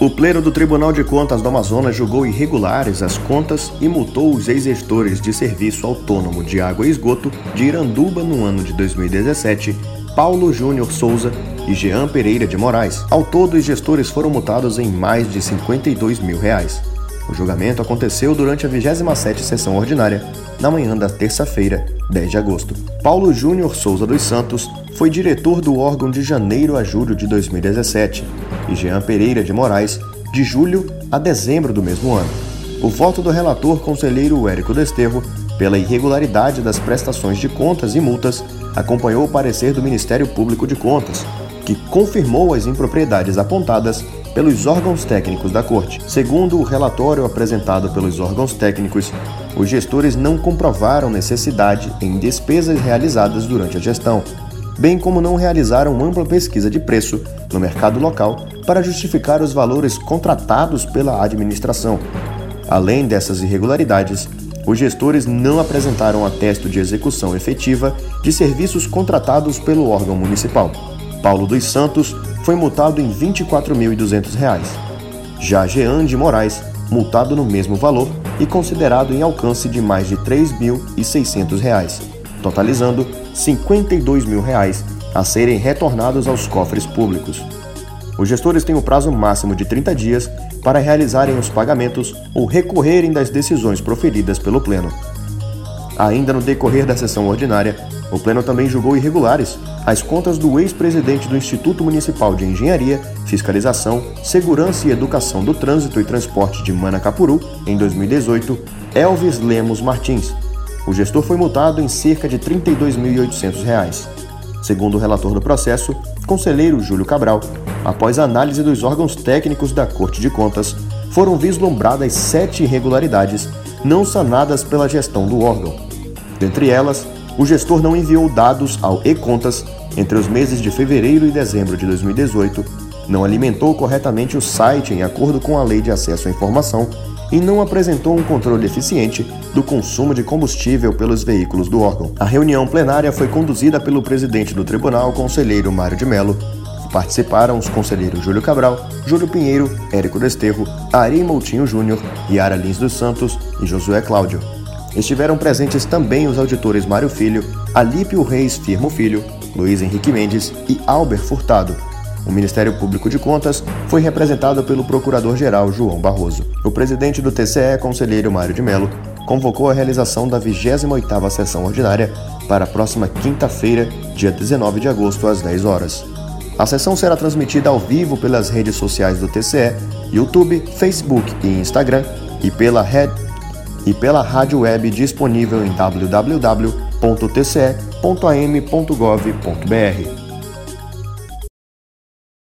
O Pleno do Tribunal de Contas do Amazonas julgou irregulares as contas e multou os ex-gestores de Serviço Autônomo de Água e Esgoto de Iranduba no ano de 2017, Paulo Júnior Souza e Jean Pereira de Moraes. Ao todo, os gestores foram multados em mais de 52 mil reais. O julgamento aconteceu durante a 27ª sessão ordinária, na manhã da terça-feira, 10 de agosto. Paulo Júnior Souza dos Santos foi diretor do órgão de janeiro a julho de 2017 e Jean Pereira de Moraes de julho a dezembro do mesmo ano. O voto do relator conselheiro Érico Desterro pela irregularidade das prestações de contas e multas acompanhou o parecer do Ministério Público de Contas, que confirmou as impropriedades apontadas pelos órgãos técnicos da Corte. Segundo o relatório apresentado pelos órgãos técnicos, os gestores não comprovaram necessidade em despesas realizadas durante a gestão, bem como não realizaram ampla pesquisa de preço no mercado local para justificar os valores contratados pela administração. Além dessas irregularidades, os gestores não apresentaram atesto de execução efetiva de serviços contratados pelo órgão municipal. Paulo dos Santos foi multado em R$ 24.200. Já Jean de Moraes, multado no mesmo valor e considerado em alcance de mais de R$ 3.600, totalizando 52 mil reais a serem retornados aos cofres públicos. Os gestores têm o prazo máximo de 30 dias para realizarem os pagamentos ou recorrerem das decisões proferidas pelo Pleno. Ainda no decorrer da sessão ordinária, o Pleno também julgou irregulares as contas do ex-presidente do Instituto Municipal de Engenharia, Fiscalização, Segurança e Educação do Trânsito e Transporte de Manacapuru, em 2018, Elvis Lemos Martins. O gestor foi multado em cerca de R$ 32.800. Segundo o relator do processo, conselheiro Júlio Cabral, após análise dos órgãos técnicos da Corte de Contas, foram vislumbradas sete irregularidades não sanadas pela gestão do órgão. Dentre elas, o gestor não enviou dados ao e-contas entre os meses de fevereiro e dezembro de 2018, não alimentou corretamente o site em acordo com a Lei de Acesso à Informação e não apresentou um controle eficiente do consumo de combustível pelos veículos do órgão. A reunião plenária foi conduzida pelo presidente do tribunal, conselheiro Mário de Mello. Participaram os conselheiros Júlio Cabral, Júlio Pinheiro, Érico Desterro, Ari Moutinho Júnior, Yara Lins dos Santos e Josué Cláudio. Estiveram presentes também os auditores Mário Filho, Alípio Reis Firmo Filho, Luiz Henrique Mendes e Albert Furtado. O Ministério Público de Contas foi representado pelo Procurador-Geral João Barroso. O presidente do TCE, conselheiro Mário de Mello, convocou a realização da 28ª sessão ordinária para a próxima quinta-feira, dia 19 de agosto, às 10 horas. A sessão será transmitida ao vivo pelas redes sociais do TCE, YouTube, Facebook e Instagram e pela rede e pela rádio web disponível em www.tce.am.gov.br.